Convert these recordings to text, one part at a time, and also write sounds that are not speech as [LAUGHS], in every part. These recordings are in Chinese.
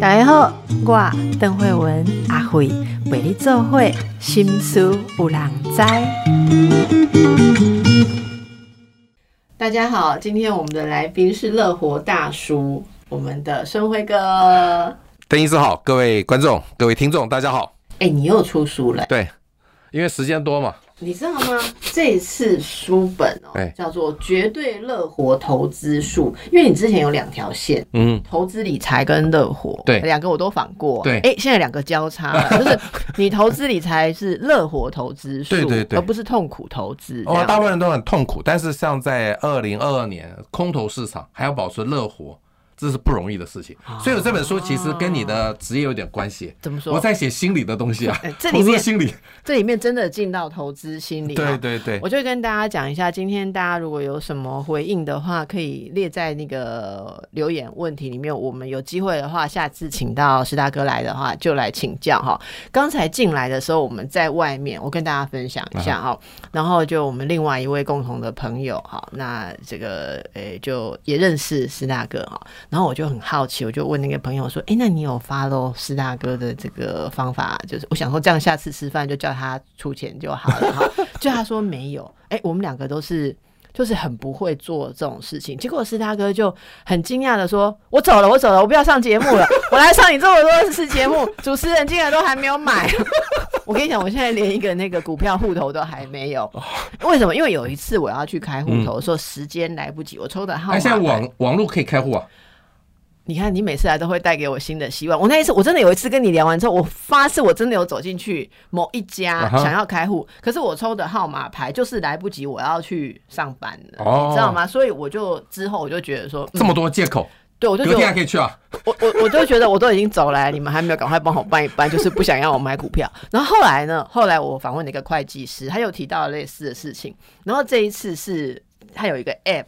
大家好，我邓慧文阿慧为你做会心思有人知。大家好，今天我们的来宾是乐活大叔，我们的生辉哥。邓医师好，各位观众、各位听众，大家好。哎、你又出书了，对，因为时间多嘛，你知道吗？这一次书本哦、哎叫做《绝对乐活投资术》，因为你之前有两条线，嗯，投资理财跟乐活，对两个我都访过。对哎、现在两个交叉了，[LAUGHS] 就是你投资理财是乐活投资术，对对对而不是痛苦投资。哦，大部分人都很痛苦，但是像在二零二二年空头市场还要保持乐活，这是不容易的事情。所以我这本书其实跟你的职业有点关系。怎么说？我在写心理的东西啊哎，这里投面资心理，这里面真的进到投资心理、对。对对，我就会跟大家讲一下，今天大家如果有什么回应的话，可以列在那个留言问题里面。我们有机会的话，下次请到石大哥来的话，就来请教哈。刚才进来的时候，我们在外面，我跟大家分享一下哈。然后就我们另外一位共同的朋友哈，那这个诶、就也认识石大哥哈。然后我就很好奇，我就问那个朋友说：“哎，那你有 follow 石大哥的这个方法？就是我想说，这样下次吃饭就叫他出钱就好了哈。” [LAUGHS] 就他说没有，哎、我们两个都是。就是很不会做这种事情，结果师大哥就很惊讶的说：“我走了，我走了，我不要上节目了，我来上你这么多次节目，主持人竟然都还没有买。[LAUGHS] 我跟你讲，我现在连一个那个股票户头都还没有。为什么？因为有一次我要去开户头的时间来不及，我抽的号码哎，现在网网络可以开户啊，你看，你每次来都会带给我新的希望。我那一次，我真的有一次跟你聊完之后，我发誓我真的有走进去某一家想要开户，可是我抽的号码牌就是来不及，我要去上班了，哦你知道吗？所以我就之后我就觉得说，嗯这么多借口，对我就隔天还可以去啊。我我我就觉得我都已经走来，你们还没有赶快帮我办一办，就是不想要我买股票。然后后来呢，后来我访问了一个会计师，他又提到类似的事情。然后这一次是他有一个 app，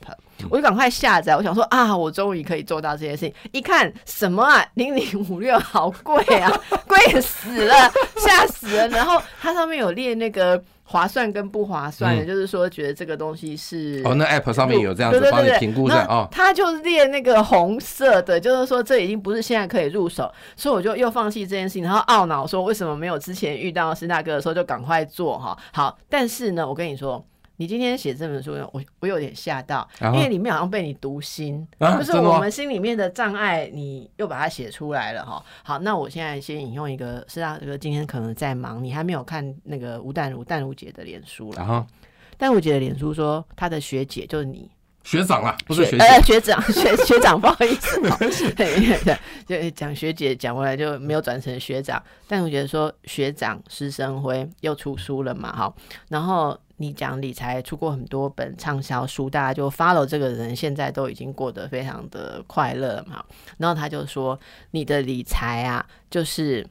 我就赶快下载，我想说啊，我终于可以做到这件事情。一看什么啊，零零五六好贵啊，贵死了，吓死了。然后它上面有列那个划算跟不划算的，嗯就是说觉得这个东西是哦，那 app 上面有这样子帮你评估的那哦。他就列那个红色的，就是说这已经不是现在可以入手，所以我就又放弃这件事情，然后懊恼说为什么没有之前遇到是大哥的时候就赶快做哈。好，但是呢，我跟你说。你今天写这本书，我我有点吓到，因为里面好像被你读心，就是我们心里面的障碍，你又把它写出来了哈。好，那我现在先引用一个施大哥今天可能在忙，你还没有看那个吴淡如淡如姐的脸书了。然后淡如姐的脸书说，她的学姐就是你，学长啦，不是学呃姐，学长学学长，不好意思哦，对对，讲学姐讲回来就没有转成学长，但我觉得说学长施生辉又出书了嘛，哈，然后你讲理财出过很多本畅销书，大家就 follow 这个人，现在都已经过得非常的快乐了嘛，然后他就说你的理财啊，就是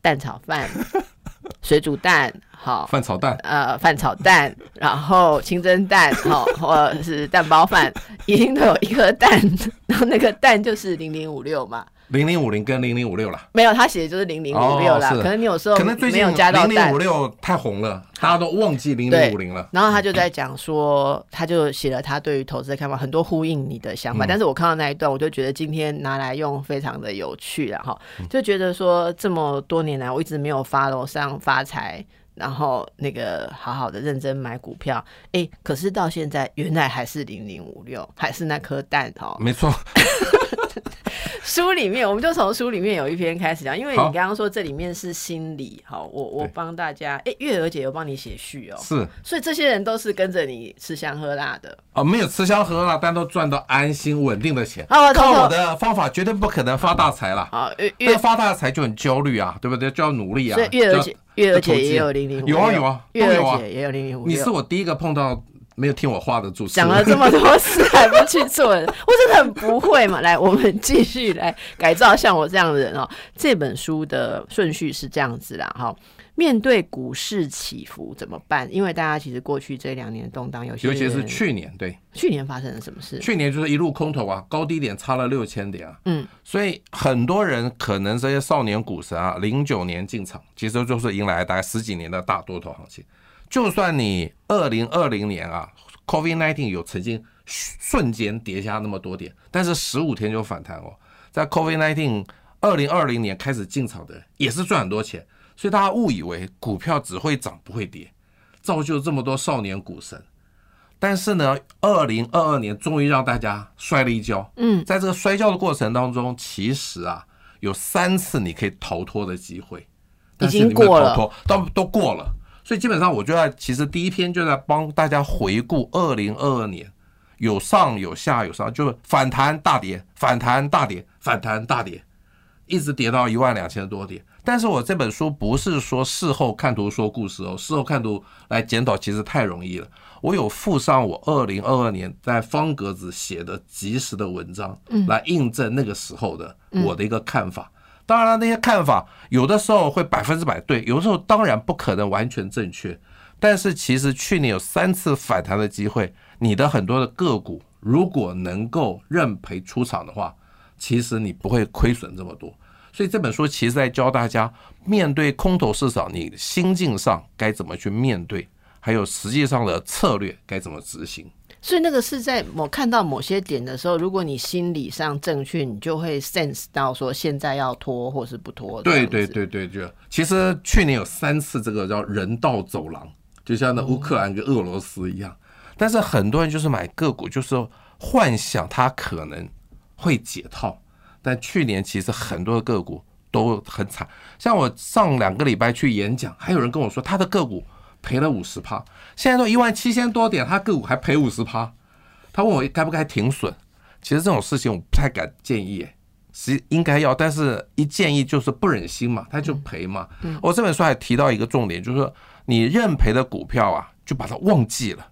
蛋炒饭、[LAUGHS] 水煮蛋，好，饭炒蛋，呃饭炒蛋，然后清蒸蛋，好、或者是蛋包饭，一定都有一颗蛋，然后那个蛋就是零零五六嘛。零零五零跟零零五六啦。没有，他写的就是零零五六啦。可能你有时候可能最近没有加到蛋零零五，六太红了，大家都忘记零对零五零了。然后他就在讲说，他就写了他对于投资的看法，很多呼应你的想法。嗯但是我看到那一段，我就觉得今天拿来用非常的有趣了哈，嗯就觉得说这么多年来我一直没有 follow 上发财。然后那个好好的认真买股票，哎，可是到现在原来还是零零五六，还是那颗蛋哦。没错，[LAUGHS] 书里面，我们就从书里面有一篇开始讲，因为你好刚刚说这里面是心理，好，我我对帮大家，哎，月娥姐有帮你写序哦，是所以这些人都是跟着你吃香喝辣的。哦，没有吃香喝辣，但都赚到安心稳定的钱。好，我偷偷靠我的方法绝对不可能发大财啦。好月那月，发大财就很焦虑啊，对不对？就要努力啊。所以月娥姐就月儿姐也有零零五，有啊有啊月都有啊娥姐也有零零五。你是我第一个碰到没有听我话的主持人。讲了这么多次还不去做人，我真的很不会嘛。来，我们继续来改造像我这样的人哦。这本书的顺序是这样子啦，哈。面对股市起伏怎么办？因为大家其实过去这两年动荡，有些尤其是去年，对，去年发生了什么事？去年就是一路空头啊，高低点差了六千点啊，嗯，所以很多人可能这些少年股神啊，零九年进场，其实就是迎来大概十几年的大多头行情。就算你二零二零年啊，COVID nineteen 有曾经瞬间跌下那么多点，但是十五天就反弹哦。在 COVID nineteen 二零二零年开始进场的人也是赚很多钱，所以大家误以为股票只会涨不会跌，造就这么多少年股神。但是呢，二零二二年终于让大家摔了一跤。嗯，在这个摔跤的过程当中，其实啊有三次你可以逃脱的机会，但是你没有逃脱，都都过了。所以基本上，我觉得其实第一篇就在帮大家回顾二零二二年，有上有下有上，就是反弹大跌，反弹大跌，反弹大跌，一直跌到一万两千多点。但是我这本书不是说事后看图说故事哦，事后看图来检讨其实太容易了。我有附上我二零二二年在方格子写的及时的文章，来印证那个时候的我的一个看法。当然了，那些看法有的时候会百分之百对，有的时候当然不可能完全正确。但是其实去年有三次反弹的机会，你的很多的个股如果能够认赔出场的话，其实你不会亏损这么多。所以这本书其实在教大家面对空头市场，你心境上该怎么去面对，还有实际上的策略该怎么执行。所以那个是在某看到某些点的时候，如果你心理上正确，你就会 sense 到说现在要拖或是不拖。对对，对对，就其实去年有三次这个叫人道走廊，就像那乌克兰跟俄罗斯一样。但是很多人就是买个股，就是幻想它可能会解套，但去年其实很多的个股都很惨。像我上两个礼拜去演讲，还有人跟我说他的个股赔了五十趴，现在都一万七千多点，他个股还赔五十趴。他问我该不该停损，其实这种事情我不太敢建议，哎，是应该要，但是一建议就是不忍心嘛，他就赔嘛。我这本书还提到一个重点，就是说你认赔的股票啊，就把它忘记了，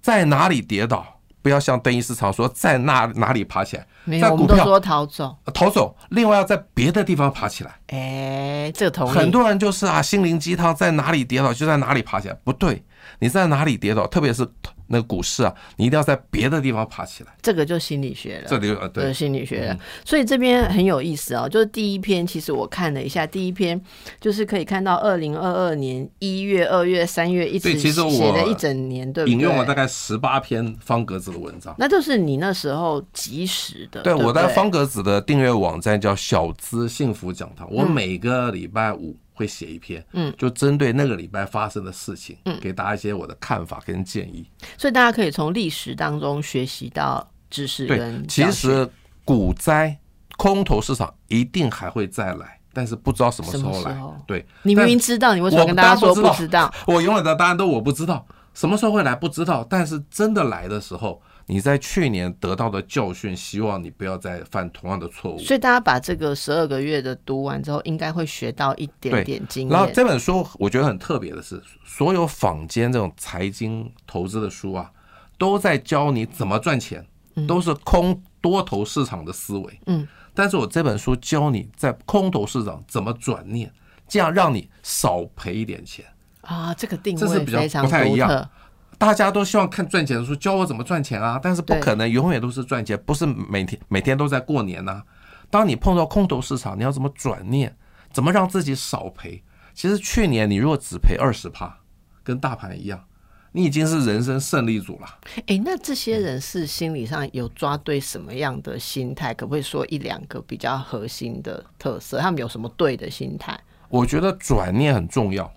在哪里跌倒，不要像邓医师常说在那哪里爬起来，在股票说逃走。逃走，另外要在别的地方爬起来。哎，这个。很多人就是啊，心灵鸡汤，在哪里跌倒就在哪里爬起来，不对，你在哪里跌倒，特别是那个股市啊，你一定要在别的地方爬起来。这个就心理学了。这里呃对对，心理学的，所以这边很有意思哦。就是第一篇，其实我看了一下，第一篇就是可以看到二零二二年一月、二月、三月一直对其实我写了一整年，对不对？引用了大概十八篇方格子的文章。那就是你那时候及时的。对，不我在方格子的订阅网站叫小资幸福讲堂，我每个礼拜五会写一篇，嗯，就针对那个礼拜发生的事情，嗯，给大家一些我的看法跟建议。所以大家可以从历史当中学习到知识对，其实股灾、空头市场一定还会再来，但是不知道什么时候来。对，你明明知道，你为什么跟大家说不知知道？我永远的答案都我不知道，什么时候会来不知道，但是真的来的时候，你在去年得到的教训，希望你不要再犯同样的错误。所以大家把这个十二个月的读完之后，应该会学到一点点经验然后。这本书我觉得很特别的是，所有坊间这种财经投资的书啊，都在教你怎么赚钱，都是空多头市场的思维。嗯，但是我这本书教你在空头市场怎么转念，这样让你少赔一点钱。啊，这个定这是比较位非常不太一样独特。大家都希望看赚钱的书，教我怎么赚钱啊！但是不可能永远都是赚钱，不是每天每天都在过年呐、当你碰到空头市场，你要怎么转念？怎么让自己少赔？其实去年你如果只赔二十趴，跟大盘一样，你已经是人生胜利组了。哎，那这些人是心理上有抓对什么样的心态？可不可以说一两个比较核心的特色？他们有什么对的心态？我觉得转念很重要，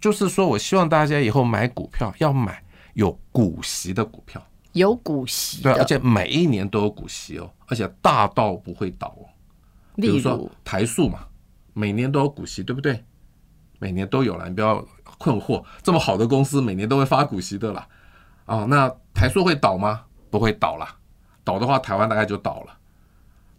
就是说我希望大家以后买股票要买有股息的股票，有股息对，而，且每一年都有股息哦，而且大到不会倒哦。比例如说台塑嘛，每年都有股息，对不对？每年都有了，你不要困惑，这么好的公司每年都会发股息的啦。啊、那台塑会倒吗？不会倒啦，倒的话台湾大概就倒了。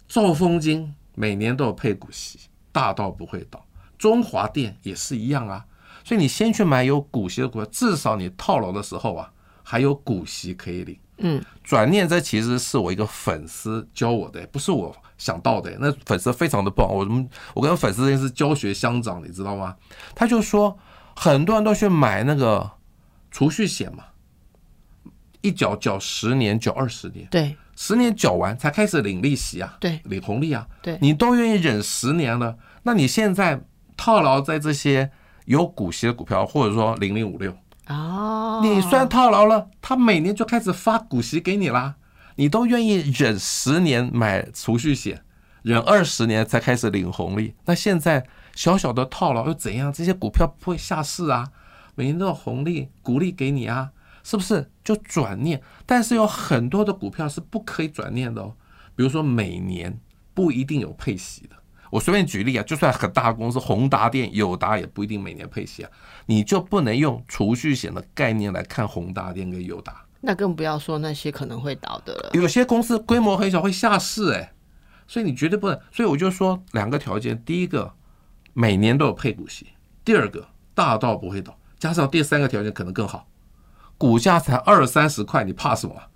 兆丰金每年都有配股息，大到不会倒。中华电也是一样啊，所以你先去买有股息的股票，至少你套牢的时候啊，还有股息可以领。嗯，转念这其实是我一个粉丝教我的，不是我想到的。那粉丝非常的棒，我们我跟粉丝之间是教学相长，你知道吗？他就说很多人都去买那个储蓄险嘛，一缴缴十年，缴二十年，对十年缴完才开始领利息啊，对领红利啊，对你都愿意忍十年了，那你现在套牢在这些有股息的股票，或者说零零五六，哦，你虽然套牢了，他每年就开始发股息给你啦，你都愿意忍十年买储蓄险，忍二十年才开始领红利。那现在小小的套牢又怎样？这些股票不会下市啊，每年都有红利股利给你啊，是不是？就转念，但是有很多的股票是不可以转念的哦，比如说每年不一定有配息的。我随便举例啊，就算很大的公司，宏达电、友达也不一定每年配息啊，你就不能用储蓄险的概念来看宏达电跟友达。那更不要说那些可能会倒的了。有些公司规模很小会下市哎、所以你绝对不能。所以我就说两个条件：第一个，每年都有配股息；第二个，大到不会倒。加上第三个条件可能更好，股价才二三十块，你怕什么啊？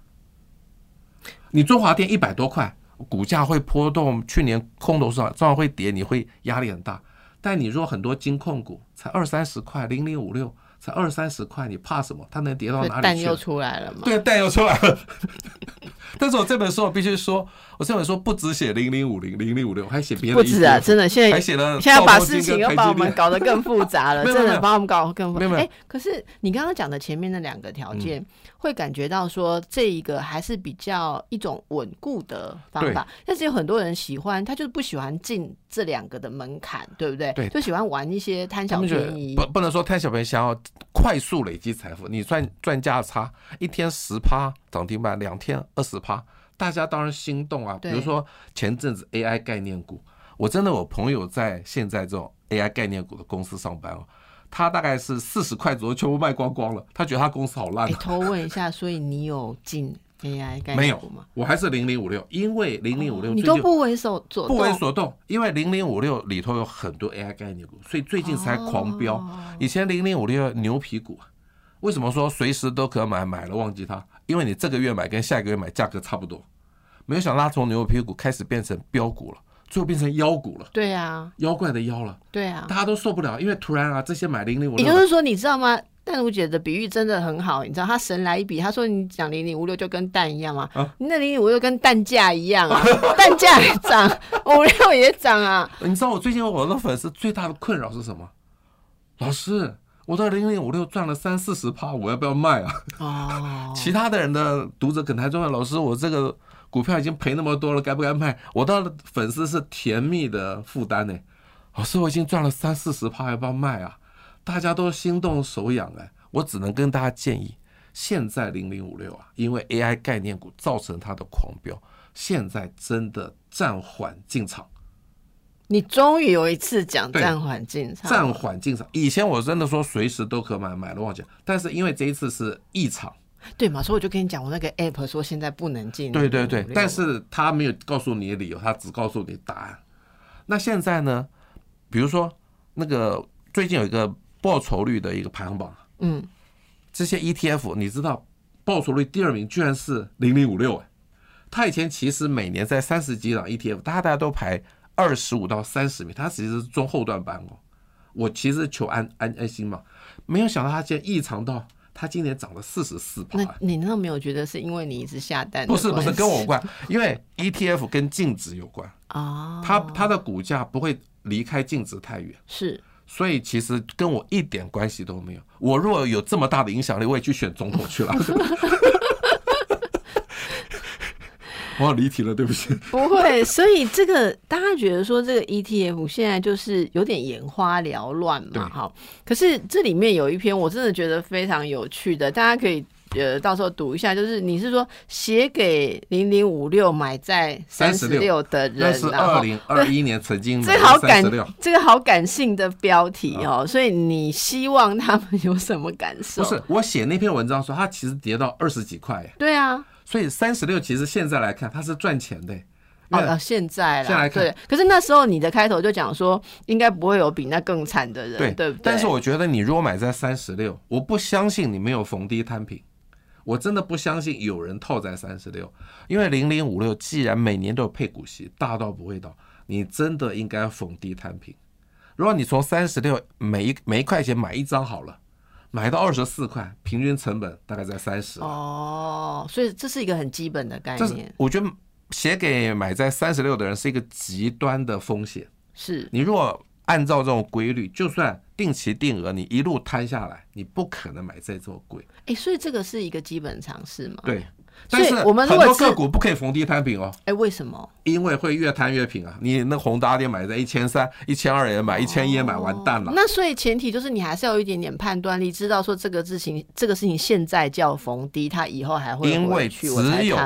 你中华电一百多块，股价会波动，去年空头市场照样会跌，你会压力很大。但你若很多金控股才二三十块，零零五六才二三十块，你怕什么？它能跌到哪里去了？出来了嘛？对，蛋又出来了。[LAUGHS] 但是我这本书我必须说，我这本书不止写零零五零、零零五六，还写别的不止啊，真的，现在还写了现在把事情又 [LAUGHS] 把我们搞得更复杂了，真的把我们搞得更复杂。哎，可是你刚刚讲的前面那两个条嗯件，会感觉到说这一个还是比较一种稳固的方法，但是有很多人喜欢，他就是不喜欢进这两个的门槛，对不对？对就喜欢玩一些贪小便宜。不不能说贪小便宜，想要快速累积财富，你赚赚价差，一天十趴涨停板，两天二十趴，大家当然心动啊。比如说前阵子 AI 概念股，我真的我朋友在现在这种 AI 概念股的公司上班哦，他大概是四十块左右全部卖光光了，他觉得他公司好烂哎，啊。偷问一下，所以你有进 AI 概 [LAUGHS] 没有念股吗？我还是零零五六，因为零零五六哦你都不为所所不为所动，因为零零五六里头有很多 AI 概念股，所以最近才狂飙。哦以前零零五六牛皮股，为什么说随时都可买？买了忘记它，因为你这个月买跟下个月买价格差不多。没有想到它从牛皮股开始变成标股了，最后变成妖股了，对啊，妖怪的妖了，对啊。大家都受不了，因为突然啊，这些买零零五六也就是说，你知道吗？淡如姐的比喻真的很好，你知道她神来一笔，她说你讲零零五六就跟蛋一样嘛，啊你那零零五六跟蛋价一样啊，[LAUGHS] 蛋价也涨，五六也涨啊，你知道我最近我的粉丝最大的困扰是什么？老师，我到零零五六赚了三四十趴，我要不要卖啊？哦，[LAUGHS] 其他的人的读者可能还问老师，我这个股票已经赔那么多了，该不该卖？我的粉丝是甜蜜的负担呢。老师，我已经赚了三四十趴，要不要卖啊？大家都心动手痒哎，我只能跟大家建议，现在零零五六啊，因为 AI 概念股造成它的狂飙，现在真的暂缓进场。你终于有一次讲对暂缓进场，暂缓进场。以前我真的说随时都可买，买了忘记了。但是因为这一次是异常，对嘛？所以我就跟你讲，我那个 app 说现在不能进，对对对，但是他没有告诉你的理由，他只告诉你答案。那现在呢？比如说那个最近有一个报酬率的一个排行榜，嗯，这些 ETF 你知道报酬率第二名居然是零零五六哎，他以前其实每年在三十几档 ETF，大家大家都排二十五到三十名，它其实是中后段班哦。我其实求安安安心嘛，没有想到它竟然异常到它今年涨了四十四趴那。你难道没有觉得是因为你一直下单不是不是跟我无关，因为 ETF 跟净值有关，啊？它它的股价不会离开净值太远，是所以其实跟我一点关系都没有。我如果有这么大的影响力，我也去选总统去了。[LAUGHS] 我好离题了，对不起。不会，所以这个大家觉得说这个 ETF 现在就是有点眼花缭乱嘛，哈。可是这里面有一篇我真的觉得非常有趣的，大家可以呃到时候读一下，就是你是说写给零零五六买在三十六的人，那是二零二一年 [LAUGHS] 曾经这个好感这个好感性的标题哦，所以你希望他们有什么感受？不是我写那篇文章说它其实跌到二十几块，对啊，所以三十六其实现在来看它是赚钱的。因为哦，呃现在来看对。可是那时候你的开头就讲说，应该不会有比那更惨的人，对对不对？但是我觉得你如果买在三十六，我不相信你没有逢低摊平，我真的不相信有人套在三十六，因为零零五六既然每年都有配股息，大到不会倒，你真的应该逢低摊平。如果你从三十六每一每一块钱买一张好了，买到二十四块，平均成本大概在三十。哦，所以这是一个很基本的概念，我觉得写给买在三十六的人是一个极端的风险。是你如果按照这种规律，就算定期定额，你一路摊下来，你不可能买在这么贵。哎，所以这个是一个基本常识嘛？对，但是我们很多个股不可以逢低摊平哦，哎，为什么？因为会越摊越平啊。你那宏达电买在一千三、一千二也买，一千一也买，完蛋了。那所以前提就是你还是要有一点点判断力，知道说这个事情，这个事情现在叫逢低，它以后还会因为只有。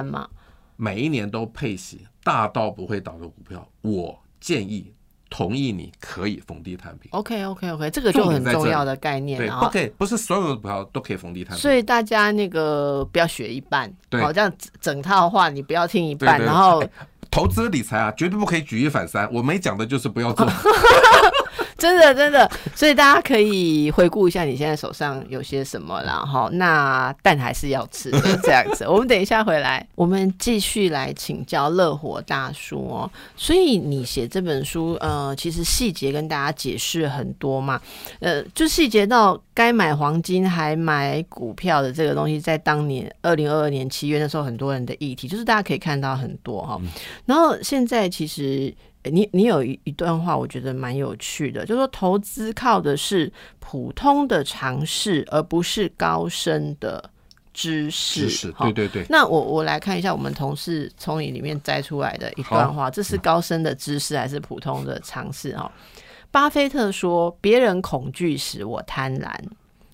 每一年都配息，大到不会倒的股票，我建议同意你可以逢低摊平。OK OK OK，这个就很重要的概念对，了哈。不可以，不是所有的股票都可以逢低摊平。所以大家那个不要学一半，对好，这样整整套话你不要听一半，对对然后哎投资理财啊，绝对不可以举一反三。我没讲的就是不要做。[LAUGHS] 真的真的，所以大家可以回顾一下你现在手上有些什么啦，哈。那蛋还是要吃的，这样子。我们等一下回来，我们继续来请教乐活大叔哦。所以你写这本书，呃，其实细节跟大家解释很多嘛，呃，就细节到该买黄金还买股票的这个东西，在当年二零二二年七月那时候，很多人的议题，就是大家可以看到很多哈。然后现在其实。你你有一一段话，我觉得蛮有趣的，就说投资靠的是普通的尝试，而不是高深的知识。知识，对对对，那我我来看一下我们同事从你里面摘出来的一段话，这是高深的知识还是普通的尝试？哈，巴菲特说：“别人恐惧时，我贪婪。”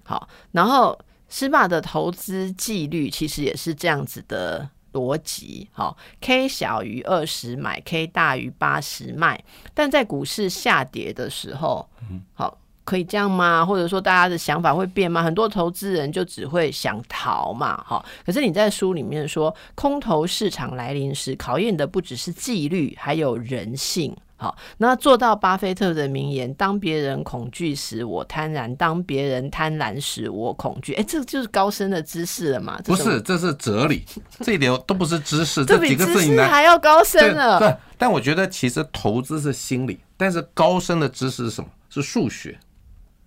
好，然后施霸的投资纪律其实也是这样子的。逻辑好，K 小于二十买，K 大于八十卖。但在股市下跌的时候，好，可以这样吗？或者说大家的想法会变吗？很多投资人就只会想逃嘛，哈。可是你在书里面说，空头市场来临时，考验的不只是纪律，还有人性。好，那做到巴菲特的名言：“当别人恐惧时，我贪婪；当别人贪婪时，我恐惧。”哎，这就是高深的知识了嘛？不是，这是哲理，这一点都不是知识，[LAUGHS] 这比几个字你。还要高深了。对，但我觉得其实投资是心理，但是高深的知识是什么？是数学。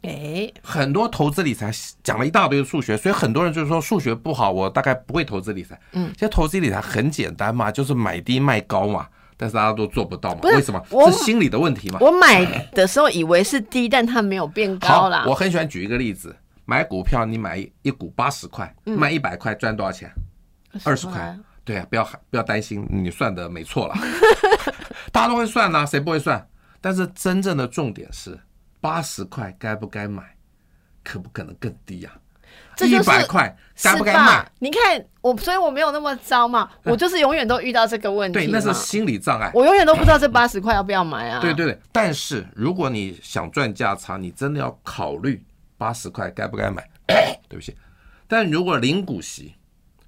哎，很多投资理财讲了一大堆数学，所以很多人就是说数学不好，我大概不会投资理财。嗯，其实投资理财很简单嘛，就是买低卖高嘛，但是大家都做不到嘛，为什么？是心理的问题嘛。我买的时候以为是低，但它没有变高好啦，。我很喜欢举一个例子，买股票你买一股八十块，嗯卖一百块赚多少钱？二十块。对啊，不要不要担心，你算的没错了，[LAUGHS] 大家都会算呐、谁不会算？但是真正的重点是，八十块该不该买，可不可能更低呀、一这一百块该不该是吧卖？？你看我，所以我没有那么糟嘛，我就是永远都遇到这个问题对，那是心理障碍。我永远都不知道这八十块要不要买啊。对对对，但是如果你想赚价差，你真的要考虑八十块该不该买。[CLEARS THROAT] 对不起，但如果零股息，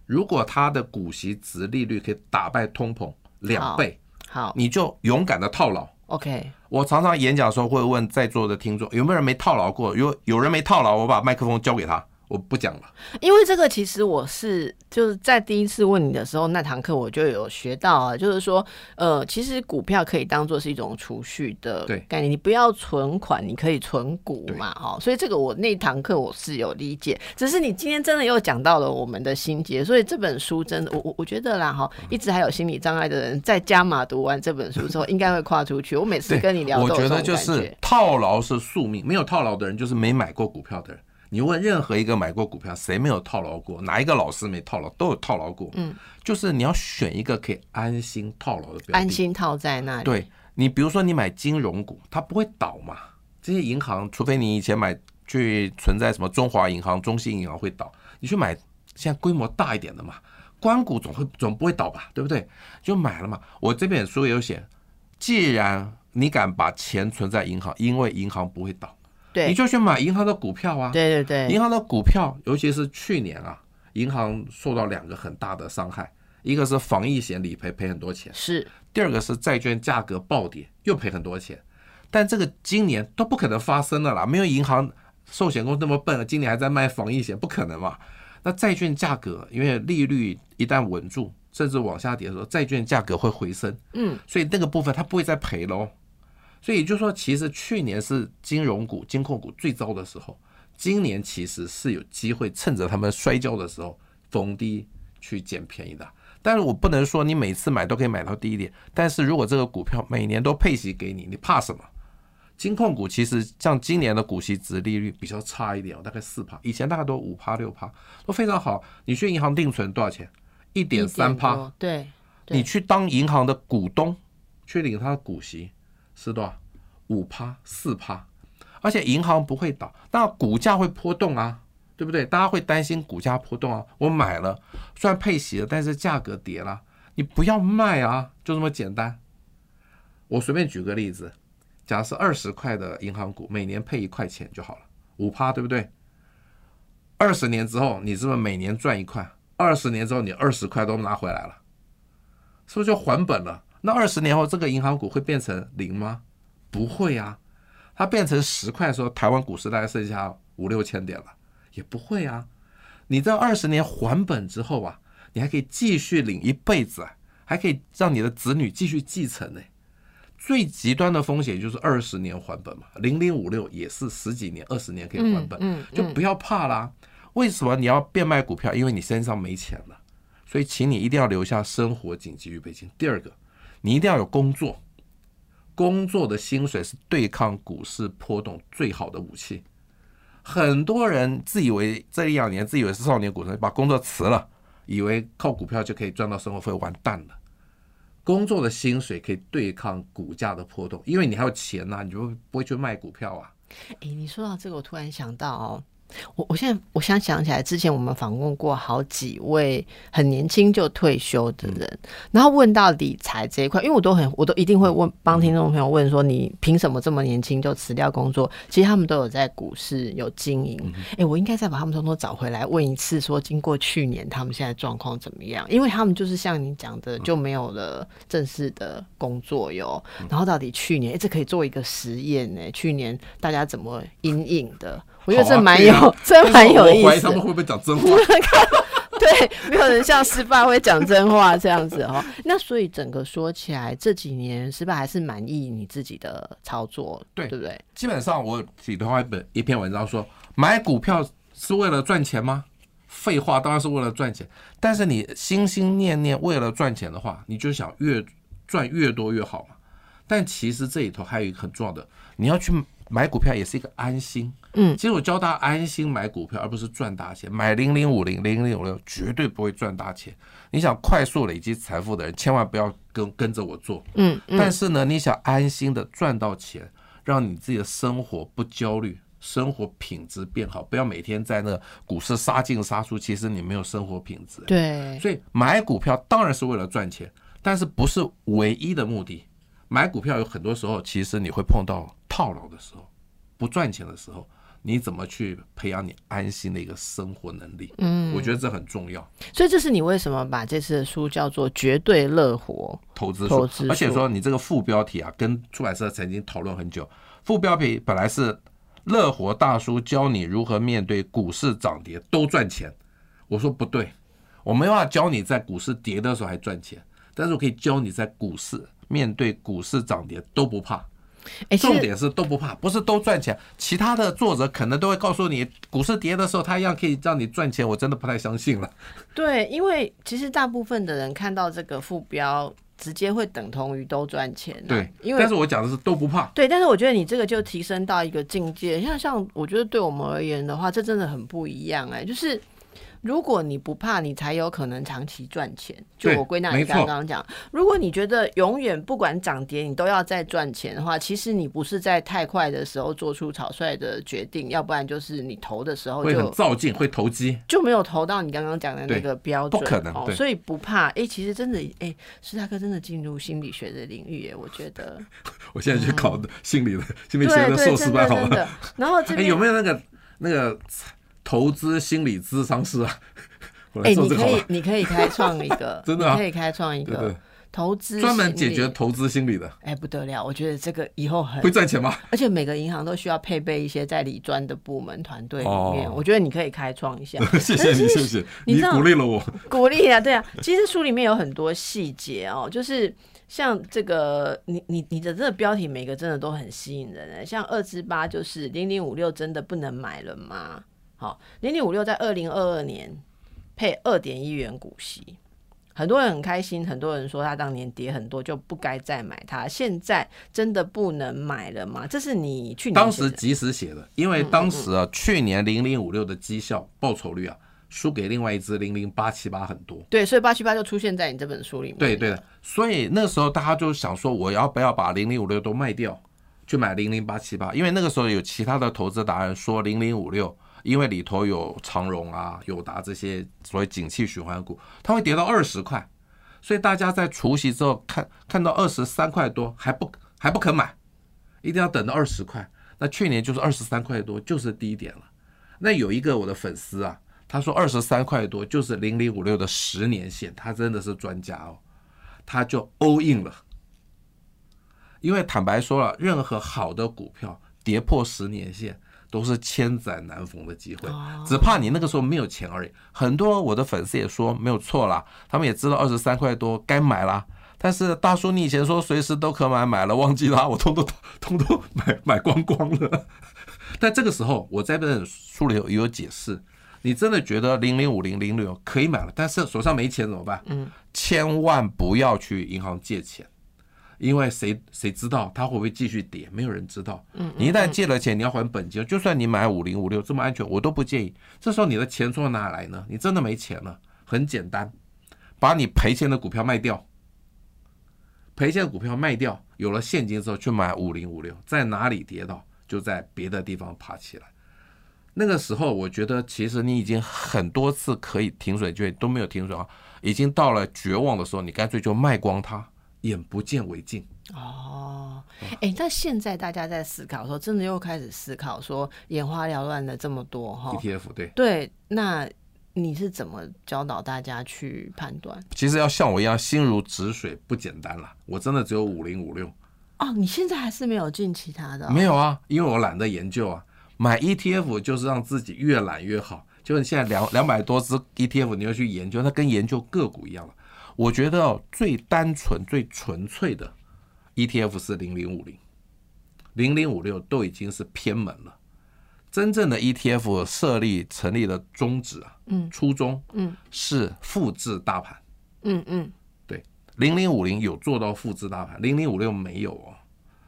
如果它的股息值利率可以打败通膨两倍，好你就勇敢的套牢。，OK，我常常演讲的时候会问在座的听众，有没有人没套牢过？有有人没套牢，我把麦克风交给他，我不讲了。因为这个其实我是就是在第一次问你的时候，那堂课我就有学到啊，就是说，呃，其实股票可以当做是一种储蓄的对概念，你不要存款，你可以存股嘛，哈，所以这个我那堂课我是有理解，只是你今天真的又讲到了我们的心结，所以这本书真的，我我我觉得啦，哈，一直还有心理障碍的人，在加码读完这本书之后，应该会跨出去。我每次跟你聊，我觉得就是套牢是宿命，没有套牢的人就是没买过股票的人。你问任何一个买过股票，谁没有套牢过？哪一个老师没套牢？都有套牢过。嗯，就是你要选一个可以安心套牢的标的。安心套在那里。对你，比如说你买金融股，它不会倒嘛。这些银行，除非你以前买去存在什么中华银行、中信银行会倒，你去买现在规模大一点的嘛，关谷总会总不会倒吧，对不对？就买了嘛。我这本书也有写，既然你敢把钱存在银行，因为银行不会倒，对你就去买银行的股票啊。对对对，银行的股票，尤其是去年啊，银行受到两个很大的伤害，一个是防疫险理赔赔很多钱。是第二个是债券价格暴跌，又赔很多钱。但这个今年都不可能发生了啦，没有银行寿险公司那么笨，今年还在卖防疫险，不可能嘛？那债券价格因为利率一旦稳住，甚至往下跌的时候，债券价格会回升，嗯，所以那个部分它不会再赔喽。所以也就是说，其实去年是金融股、金控股最糟的时候，今年其实是有机会趁着他们摔跤的时候逢低去捡便宜的。但是我不能说你每次买都可以买到低点，但是如果这个股票每年都配息给你，你怕什么？金控股其实像今年的股息值利率比较差一点，大概四趴，以前大概都五趴六趴，都非常好。你去银行定存多少钱？一点三趴。对，你去当银行的股东，去领他的股息是多少？五趴四趴，而且银行不会倒，那股价会波动啊，对不对？大家会担心股价波动啊。我买了，虽然配息了，但是价格跌了，你不要卖啊，就这么简单。我随便举个例子，假设二十块的银行股，每年配一块钱就好了，五趴，对不对？二十年之后，你是不是每年赚一块？二十年之后，你二十块都拿回来了，是不是就还本了？那二十年后，这个银行股会变成零吗？不会啊，它变成十块的时候，台湾股市大概剩下五六千点了，也不会啊。你这二十年还本之后啊，你还可以继续领一辈子啊，还可以让你的子女继续继承呢。最极端的风险就是二十年还本嘛，零零五六也是十几年、二十年可以还本，嗯，就不要怕啦。为什么你要变卖股票？因为你身上没钱了，所以请你一定要留下生活紧急预备金。第二个，你一定要有工作，工作的薪水是对抗股市波动最好的武器。很多人自以为这一两年自以为是少年股神，把工作辞了，以为靠股票就可以赚到生活费，完蛋了。工作的薪水可以对抗股价的波动，因为你还有钱呐、你就不会去卖股票啊。哎、你说到这个，我突然想到哦，我我现在我想想起来，之前我们访问过好几位很年轻就退休的人，然后问到理财这一块，因为我都很我都一定会问帮听众朋友问说，你凭什么这么年轻就辞掉工作？其实他们都有在股市有经营。哎、我应该再把他们通通找回来问一次，说经过去年他们现在状况怎么样？因为他们就是像你讲的，就没有了正式的工作哟。然后到底去年，哎、这可以做一个实验呢？去年大家怎么阴影的？我觉得这蛮有，[LAUGHS] 这蛮有意思我怀疑他。们会不会讲真话？[LAUGHS] 对，没有人像失败会讲真话这样子哦。[LAUGHS] 那所以整个说起来，这几年失败还是满意你自己的操作，对对不对？基本上我写的话一本一篇文章说，买股票是为了赚钱吗？废话，当然是为了赚钱。但是你心心念念为了赚钱的话，你就想越赚越多越好嘛。但其实这里头还有一个很重要的，你要去买股票也是一个安心。嗯其实我教大家安心买股票，而不是赚大钱。买零零五零、零零五六绝对不会赚大钱。你想快速累积财富的人，千万不要跟跟着我做。嗯嗯，但是呢，你想安心的赚到钱，让你自己的生活不焦虑，生活品质变好，不要每天在那股市杀进杀出，其实你没有生活品质。对，所以买股票当然是为了赚钱，但是不是唯一的目的。买股票有很多时候，其实你会碰到套牢的时候，不赚钱的时候，你怎么去培养你安心的一个生活能力？嗯，我觉得这很重要。所以这是你为什么把这次的书叫做《绝对乐活投资书投资，而且说你这个副标题啊，跟出版社曾经讨论很久。副标题本来是“乐活大叔教你如何面对股市涨跌都赚钱”，我说不对，我没办法教你在股市跌的时候还赚钱，但是我可以教你在股市面对股市涨跌都不怕。”？哎，重点是都不怕，不是都赚钱。其他的作者可能都会告诉你，股市跌的时候，他一样可以让你赚钱。我真的不太相信了。对，因为其实大部分的人看到这个副标，直接会等同于都赚钱啊、对，因为但是我讲的是都不怕。对，但是我觉得你这个就提升到一个境界，像像我觉得对我们而言的话，这真的很不一样哎、就是如果你不怕，你才有可能长期赚钱。就我归纳你刚刚讲，如果你觉得永远不管涨跌你都要再赚钱的话，其实你不是在太快的时候做出草率的决定，要不然就是你投的时候会很就照进，会投机。就没有投到你刚刚讲的那个标准，不可能哦所以不怕。哎、其实真的，哎、施大哥真的进入心理学的领域耶，我觉得。[LAUGHS] 我现在去考心理的心理学的硕士班好了。然后这 [LAUGHS] 有没有那个那个投资心理咨商师啊？[LAUGHS] 哎、你可以你可以开创一个 [LAUGHS] 真的啊你可以开创一对对个，投资专门解决。投资心理的，哎、不得了！我觉得这个以后很会，赚钱吗？而且每个银行都需要配备一些在理专的部门团队里面，哦我觉得你可以开创一下，[LAUGHS] 谢谢你，谢谢你你鼓励了我。鼓励啊，对啊。其实书里面有很多细节哦，就是像这个，你你你的这个标题每个真的都很吸引人哎，像二之八就是零零五六真的不能买了吗？好，零零五六在二零二二年配二点一元股息，很多人很开心，很多人说它当年跌很多就不该再买它，现在真的不能买了吗？这是你去年当时及时写的，因为当时啊，去年零零五六的绩效报酬率啊，输给另外一只零零八七八很多。对，所以八七八就出现在你这本书里面。对对的，所以那时候大家就想说，我要不要把零零五六都卖掉，去买零零八七八？因为那个时候有其他的投资达人说零零五六，因为里头有长荣啊、友达这些所谓景气循环股，它会跌到二十块，所以大家在除夕之后看看到二十三块多，还不还不肯买，一定要等到二十块。那去年就是二十三块多，就是低点了。那有一个我的粉丝啊，他说二十三块多就是零零五六的十年线，他真的是专家哦，他就 all in 了。因为坦白说了，任何好的股票跌破十年线都是千载难逢的机会，只怕你那个时候没有钱而已。很多我的粉丝也说没有错啦，他们也知道二十三块多该买啦。但是大叔，你以前说随时都可买，买了忘记啦，我通通 [LAUGHS] 通通买买光光了。但这个时候，我在这本书里有有解释，你真的觉得零零五零零六可以买了，但是手上没钱怎么办？嗯，千万不要去银行借钱，因为谁谁知道它会不会继续跌？没有人知道。嗯，你一旦借了钱，你要还本金，就算你买五零五六这么安全，我都不建议。这时候你的钱从哪来呢？你真的没钱了，很简单，把你赔钱的股票卖掉。赔钱的股票卖掉，有了现金之后去买五零五六，在哪里跌到就在别的地方爬起来。那个时候，我觉得其实你已经很多次可以停损，就都没有停损啊，已经到了绝望的时候，你干脆就卖光它，眼不见为净。哦，哎，那现在大家在思考的时候，真的又开始思考说眼花缭乱的这么多哈 ETF 对对，那你是怎么教导大家去判断？其实要像我一样心如止水不简单啦。我真的只有五零五六，哦，你现在还是没有进其他的哦、没有啊，因为我懒得研究啊。买 ETF 就是让自己越懒越好。就是现在两两百多只 ETF，你要去研究，它跟研究个股一样了。我觉得哦，最单纯、最纯粹的 ETF 是零零五零，零零五六都已经是偏门了。真正的 ETF 设立成立的宗旨啊，嗯初衷，嗯是复制大盘。嗯嗯，零零五零有做到复制大盘，零零五六没有哦，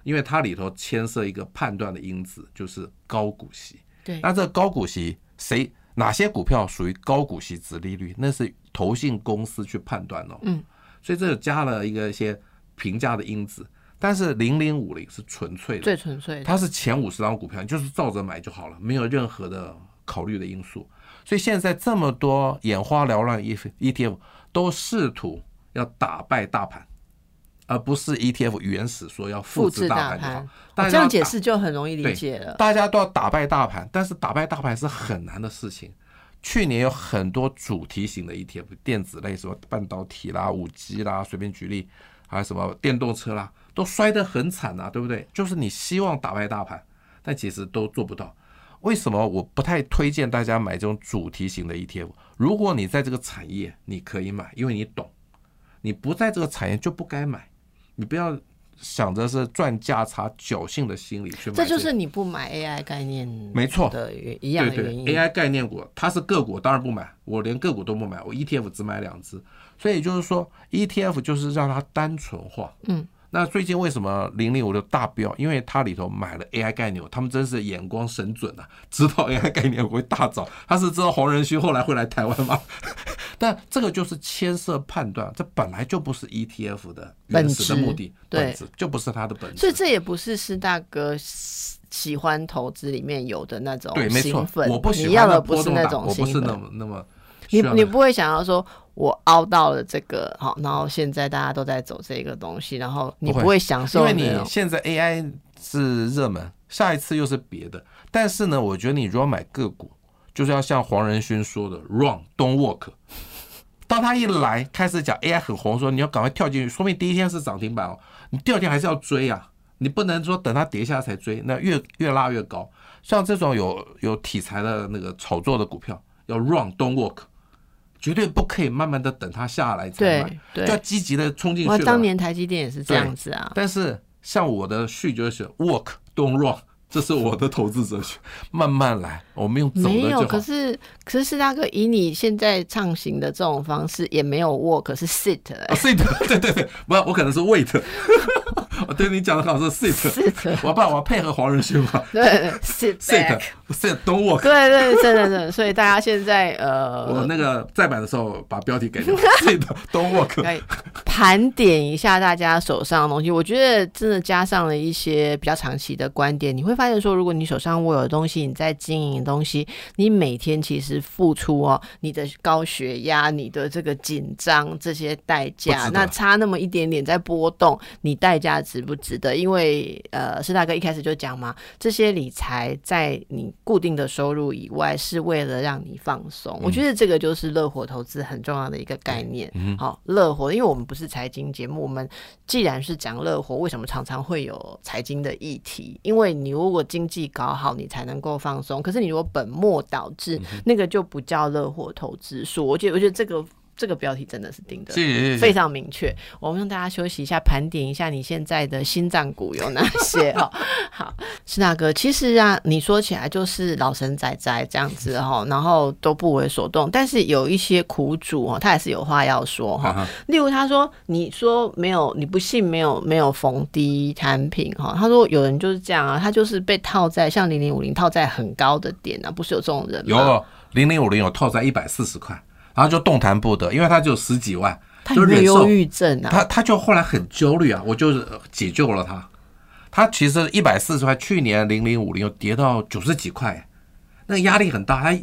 因为它里头牵涉一个判断的因子，就是高股息。对，那这高股息谁哪些股票属于高股息值利率？那是投信公司去判断哦。嗯，所以这就加了一个一些评价的因子。但是零零五零是纯粹的，最纯粹的。它是前五十张股票，你就是照着买就好了，没有任何的考虑的因素。所以现在这么多眼花缭乱的 E ETF 都试图要打败大盘，而不是 ETF 原始说要复制大大盘就好。大家哦这样解释就很容易理解了。大家都要打败大盘，但是打败大盘是很难的事情。去年有很多主题型的 ETF，电子类什么半导体啦、五 G 啦，随便举例，还有什么电动车啦，都摔得很惨啊，对不对？就是你希望打败大盘，但其实都做不到。为什么我不太推荐大家买这种主题型的 ETF？如果你在这个产业，你可以买，因为你懂；你不在这个产业就不该买。你不要想着是赚价差、侥幸的心理去买些这就是你不买 AI 概念没错的一样的对对原因。AI 概念股，它是个股，当然不买，我连个股都不买，我 ETF 只买两只，所以就是说，ETF 就是让它单纯化。嗯，那最近为什么零零五六大标？因为它里头买了 AI 概念，他们真是眼光神准啊，知道 AI [LAUGHS] 概念股会大涨。他是知道黄仁勋后来会来台湾吗？但这个就是牵涉判断，这本来就不是 ETF 的原始的目的，本质就不是它的本质。所以这也不是施大哥喜喜欢投资里面有的那种对，没错我不喜你要欢的不是那波动大，我不。是那么那么你你不会想要说，我凹到了这个好，然后现在大家都在走这个东西，然后你不会享受因为你现在 AI 是热门，下一次又是别的。但是呢，我觉得你如果买个股，就是要像黄仁勋说的 “run don't walk。当他一来开始讲 AI 很红，说你要赶快跳进去，说明第一天是涨停板哦，你第二天还是要追啊，你不能说等它跌下来才追，那越越拉越高。像这种有有题材的那个炒作的股票，要 run don't work，绝对不可以慢慢的等它下来才买对，就要。积极的冲进去。我当年台积电也是这样子啊，但是像我的序就是 work don't run，这是我的投资哲学，[LAUGHS] 慢慢来，我们用走没有。可是可是四大哥以你现在畅行的这种方式，也没有 walk，是 sit，sit，[LAUGHS] 对对对，不，我可能是 wait，[LAUGHS] 对你讲的好是 sit，sit，我爸我要配合黄仁勋嘛对，sit，sit back，sit don't walk。对对，真的真的，所以大家现在呃，我那个再版的时候把标题改掉，sit don't work。盘点一下大家手上的东西，我觉得真的加上了一些比较长期的观点，你会发现说，如果你手上握有的东西，你在经营的东西，你每天其实付出哦，你的高血压、你的这个紧张这些代价，那差那么一点点在波动，你代价值不值得？因为呃，施大哥一开始就讲嘛，这些理财在你固定的收入以外，是为了让你放松。我觉得这个就是乐活投资很重要的一个概念。好，乐活，因为我们不是财经节目，我们既然是讲乐活，为什么常常会有财经的议题？因为你如果经济搞好，你才能够放松。可是你如果本末倒置，那个就不叫乐活投资术。我觉得，我觉得这个这个标题真的是定的非。常明确。我们让大家休息一下，盘点一下你现在的心脏股有哪些 [LAUGHS] 哈。好，是大哥，其实啊，你说起来就是老神仔仔这样子哈，然后都不为所动，但是有一些苦主哦，他也是有话要说哈。例如他说，你说没有，你不信没有没有逢低摊平哈。他说有人就是这样啊，他就是被套在像零零五零套在很高的点啊，不是有这种人吗？有零零五零有套在一百四十块，然后就动弹不得，因为他只有十几万，他有没就忍受。有忧郁症啊？他他就后来很焦虑啊，我就是呃解救了他。他其实一百四十块，去年零零五零又跌到九十几块，那个压力很大，他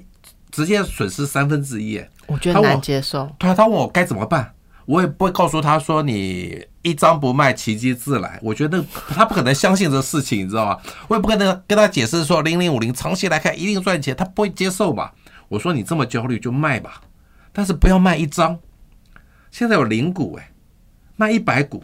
直接损失三分之一。哎我觉得难接受。他他问我该怎么办，我也不会告诉他说你一张不卖，奇迹自来。我觉得他不可能相信这事情，你知道吗？我也不可能跟他解释说零零五零长期来看一定赚钱，他不会接受吧？我说你这么焦虑就卖吧，但是不要卖一张。现在有零股哎，卖一百股，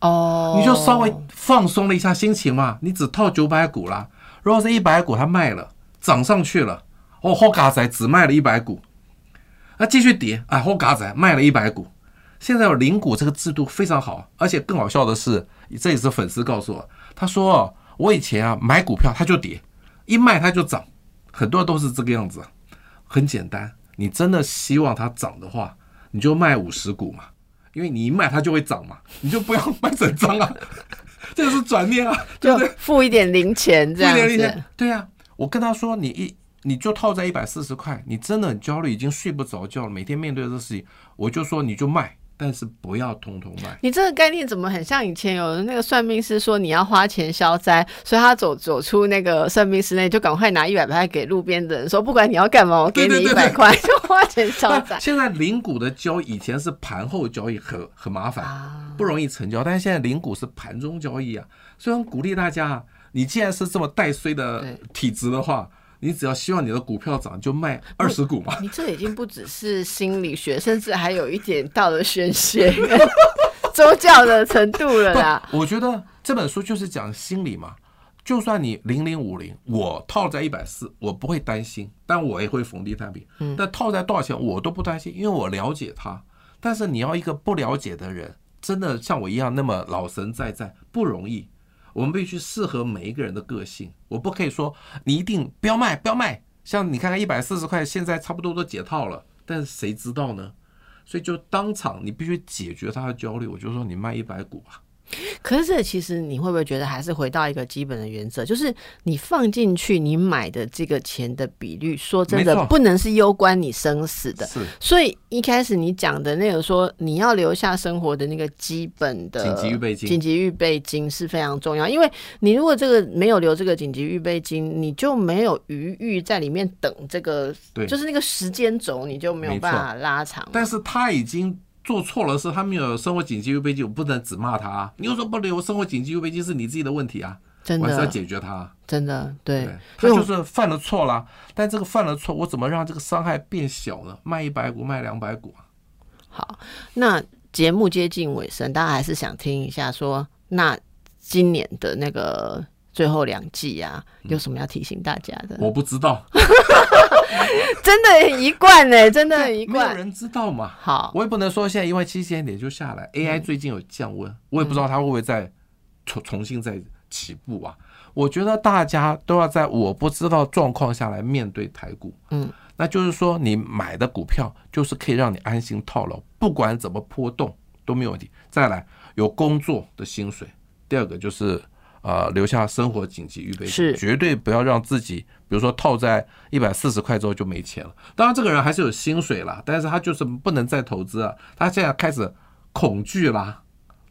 哦，你就稍微放松了一下心情嘛。你只套九百股啦，如果是一百股，它卖了涨上去了，哦，后嘎仔只卖了一百股，那继续跌，啊，后嘎仔卖了一百股。现在有零股这个制度非常好，而且更好笑的是，这也是粉丝告诉我，他说哦我以前啊买股票它就跌，一卖它就涨，很多人都是这个样子。很简单，你真的希望它涨的话，你就卖五十股嘛，因为你一卖它就会涨嘛，你就不要卖整张啊，[LAUGHS] 这个是转念啊，对就不对？付一点零钱这样一点零钱。对啊、我跟他说，你一你就套在一百四十块，你真的很焦虑，已经睡不着觉了，每天面对这事情，我就说你就卖，但是不要通通卖。你这个概念怎么很像以前有的那个算命师说你要花钱消灾，所以他走走出那个算命室内就赶快拿一百块给路边的人说，不管你要干嘛，我给你一百块，[LAUGHS] 就花钱消灾。现在零股的交易以前是盘后交易很很麻烦，啊，不容易成交，但是现在零股是盘中交易啊，所以很鼓励大家，你既然是这么带衰的体质的话，你只要希望你的股票涨，就卖二十股嘛。你这已经不只是心理学，甚至还有一点道德宣泄、[LAUGHS] 宗教的程度了啦。我觉得这本书就是讲心理嘛。就算你零零五零，我套在一百四，我不会担心，但我也会逢低摊平。嗯但套在多少钱我都不担心，因为我了解它。但是你要一个不了解的人，真的像我一样那么老神在在不容易。我们必须适合每一个人的个性。我不可以说你一定不要卖，不要卖。像你看看一百四十块，现在差不多都解套了，但是谁知道呢？所以就当场你必须解决他的焦虑。我就说你卖一百股吧。可是这其实你会不会觉得还是回到一个基本的原则，就是你放进去你买的这个钱的比率，说真的不能是攸关你生死的。是所以一开始你讲的那个说你要留下生活的那个基本的紧急预备金紧急预备金是非常重要，因为你如果这个没有留这个紧急预备金，你就没有余裕在里面等这个，对就是那个时间轴你就没有办法拉长。但是他已经做错了事，他没有生活紧急预备金，我不能只骂他、啊。你有什么不留生活紧急预备金是你自己的问题啊，真我还是要，解决他啊。真的，对对，，他就是犯了错啦。但这个犯了错，我怎么让这个伤害变小呢？卖一百股，卖两百股啊。好，那节目接近尾声，大家还是想听一下说，那今年的那个最后两季啊，有什么要提醒大家的？我不知道，[LAUGHS] 真的很一贯呢、真的很一贯。没有人知道嘛。好，我也不能说现在一万七千点就下来，AI 最近有降温，我也不知道它会不会再重重新再起步啊。我觉得大家都要在我不知道状况下来面对台股，嗯，那就是说你买的股票就是可以让你安心套牢，不管怎么波动都没有问题。再来有工作的薪水，第二个就是呃留下生活紧急预备是金，绝对不要让自己比如说套在一百四十块之后就没钱了。当然这个人还是有薪水啦，但是他就是不能再投资啊，他现在开始恐惧啦，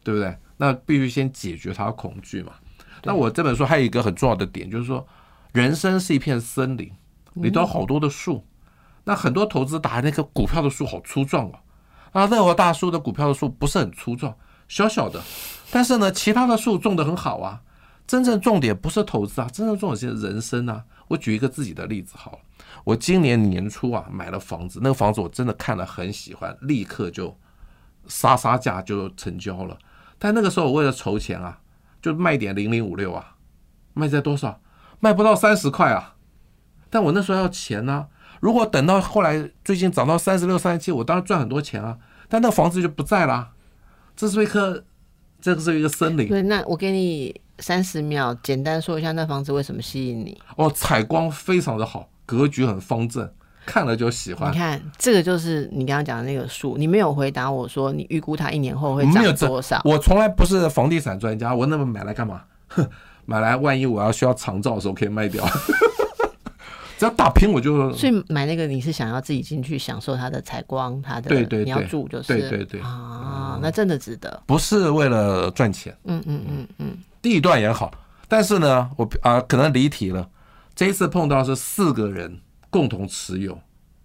对不对？那必须先解决他的恐惧嘛。那我这本书还有一个很重要的点，就是说，人生是一片森林，里头好多的树。那很多投资打那个股票的树好粗壮哦，啊，乐活大叔的股票的树不是很粗壮，小小的，但是呢，其他的树种的很好啊。真正重点不是投资啊，真正重点是人生啊。我举一个自己的例子好了，我今年年初啊买了房子，那个房子我真的看了很喜欢，立刻就杀杀价就成交了。但那个时候我为了筹钱啊，就卖点零零五六啊，卖在多少？卖不到三十块啊。但我那时候要钱呢、如果等到后来最近涨到三十六、三十七，我当然赚很多钱啊。但那个房子就不在啦。这是一棵，这个是一个森林对，那我给你三十秒，简单说一下那房子为什么吸引你。哦，采光非常的好，格局很方正，看了就喜欢你。看，这个就是你刚刚讲的那个数，你没有回答我说你预估它一年后会涨多少。我从来不是房地产专家，我那么买来干嘛？哼，买来万一我要需要长照的时候可以卖掉。[LAUGHS] 只要打平我就 [LAUGHS] 所以买那个你是想要自己进去享受它的采光，它的对对你要住就是对对对啊，那真的值得。不是为了赚钱，嗯嗯嗯嗯，地段也好，但是呢，我啊、可能离题了。这一次碰到是四个人共同持有，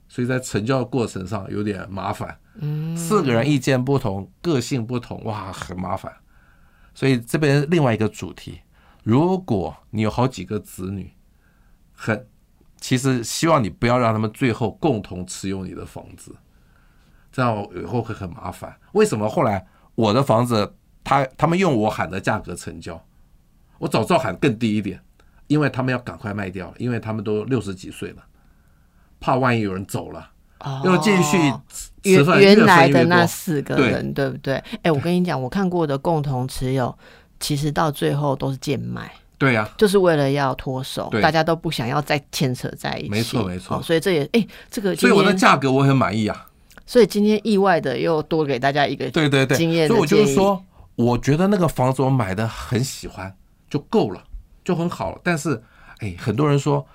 所以在成交的过程上有点麻烦。嗯，四个人意见不同，个性不同，哇，很麻烦。所以这边另外一个主题，如果你有好几个子女，很其实希望你不要让他们最后共同持有你的房子，这样以后会很麻烦。为什么后来我的房子，他他们用我喊的价格成交，我早知道喊更低一点，因为他们要赶快卖掉，因为他们都六十几岁了，怕万一有人走了，哦要继续持原原来的。那四个人，对不对？哎，我跟你讲，我看过的共同持有，其实到最后都是贱卖。对呀、就是为了要脱手，大家都不想要再牵扯在一起。没错没错哦所以这也哎、这个所以我的，价格我很满意啊。所以今天意外的又多给大家一个对对对，经验的所以我就是说，我觉得那个房子我买的很喜欢，就够了，就很好。但是，哎，很多人说，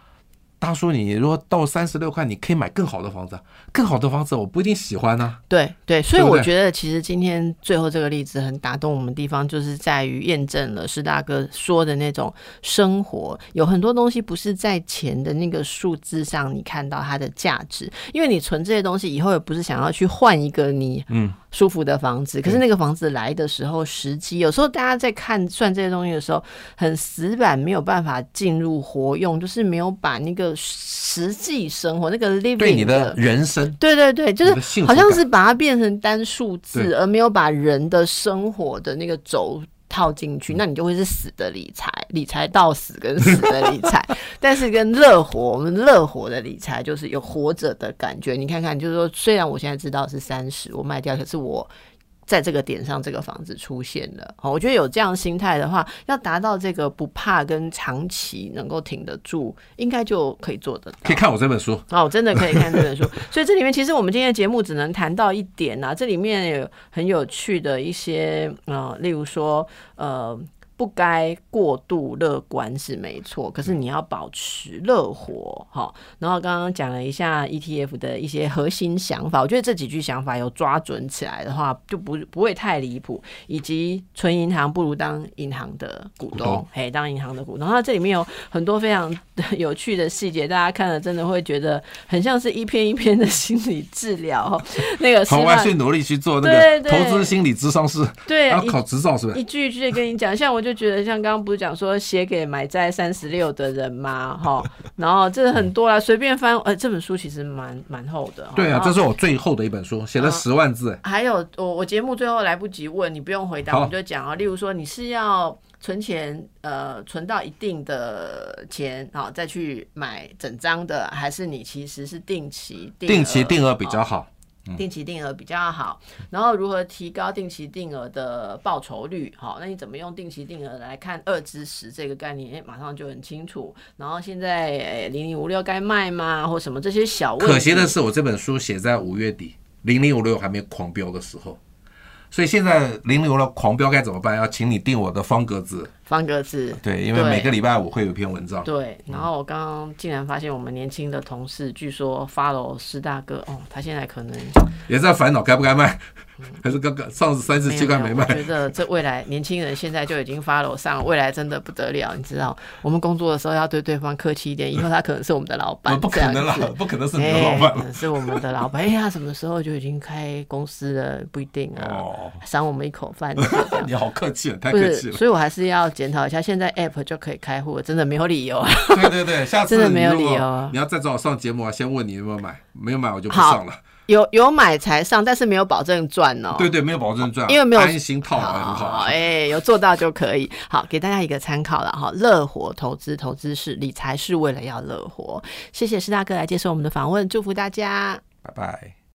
大叔，你如果到三十六块，你可以买更好的房子啊，更好的房子我不一定喜欢呢、对对，所以我觉得其实今天最后这个例子很打动我们地方，就是在于验证了施大哥说的那种生活，有很多东西不是在钱的那个数字上你看到它的价值，因为你存这些东西以后也不是想要去换一个你嗯。舒服的房子，可是那个房子来的时候时机，有时候大家在看算这些东西的时候，很死板，没有办法进入活用，就是没有把那个实际生活那个 living 对你的人生，对对对，就是好像是把它变成单数字，而没有把人的生活的那个轴套进嗯去，那你就会是死的理财，理财到死跟死的理财。[LAUGHS] 但是跟乐活，我们乐活的理财就是有活着的感觉。你看看，就是说，虽然我现在知道是三十，我卖掉，可是我。在这个点上，这个房子出现了。哦，我觉得有这样心态的话，要达到这个不怕跟长期能够挺得住，应该就可以做得到。可以看我这本书。哦，真的可以看这本书。所以这里面其实我们今天的节目只能谈到一点啊，这里面有很有趣的一些呃，例如说呃。不该过度乐观是没错，可是你要保持乐活哈。然后刚刚讲了一下 ETF 的一些核心想法，我觉得这几句想法有抓准起来的话，就不不会太离谱。以及存银行不如当银行的股东嘿，当银行的股东。那这里面有很多非常 [LAUGHS] 有趣的细节，大家看了真的会觉得很像是一篇一篇的 [LAUGHS] 心理治疗哦。那个 [LAUGHS] 从外去努力去做那个投资心理咨商是，对要考执照是不是？一句一句的跟你讲，像我就觉得，像刚刚不是讲说写给买在三十六的人吗？哈，然后这很多啦，随便翻，呃，这本书其实蛮蛮厚的。对啊，这是我最厚的一本书，写了十万字。哎还有我我节目最后来不及问你，不用回答，我们就讲啊。例如说你是要存钱，呃，存到一定的钱，好再去买整张的，还是你其实是定期定期额定额比较哦好。定期定额比较好，然后如何提高定期定额的报酬率？好，那你怎么用定期定额来看二之十这个概念？哎，马上就很清楚。然后现在零零五六该卖吗？或什么这些小问题？可惜的是，我这本书写在五月底，零零五六还没狂飙的时候，所以现在零流了狂飙该怎么办？要请你定我的方格子。方格子，对，因为每个礼拜五会有一篇文章。对，然后我刚刚竟然发现我们年轻的同事，据说 follow 师大哥，哦，他现在可能也在烦恼该不该卖，[LAUGHS] 还是刚刚上次三十七块没卖。我觉得这未来年轻人现在就已经 follow 上，未来真的不得了。你知道，我们工作的时候要对对方客气一点，以后他可能是我们的老板。不可能了，不可能是你的老板，是我们的老板。哎呀，什么时候就已经开公司了？不一定啊，赏我们一口饭。你好客气，太客气了。所以我还是要检讨一下，现在。app 就可以开户，真的没有理由。对对对，下次真的没有理由。你要再找我上节目啊，先问你有没有买，没有买我就不上了。有有买才上，但是没有保证赚哦。对对，没有保证赚，因为没有安心套很好。哎，有做到就可以。好，给大家一个参考了哈。乐活投资，投资是理财，是为了要乐活。谢谢施大哥来接受我们的访问，祝福大家，拜拜。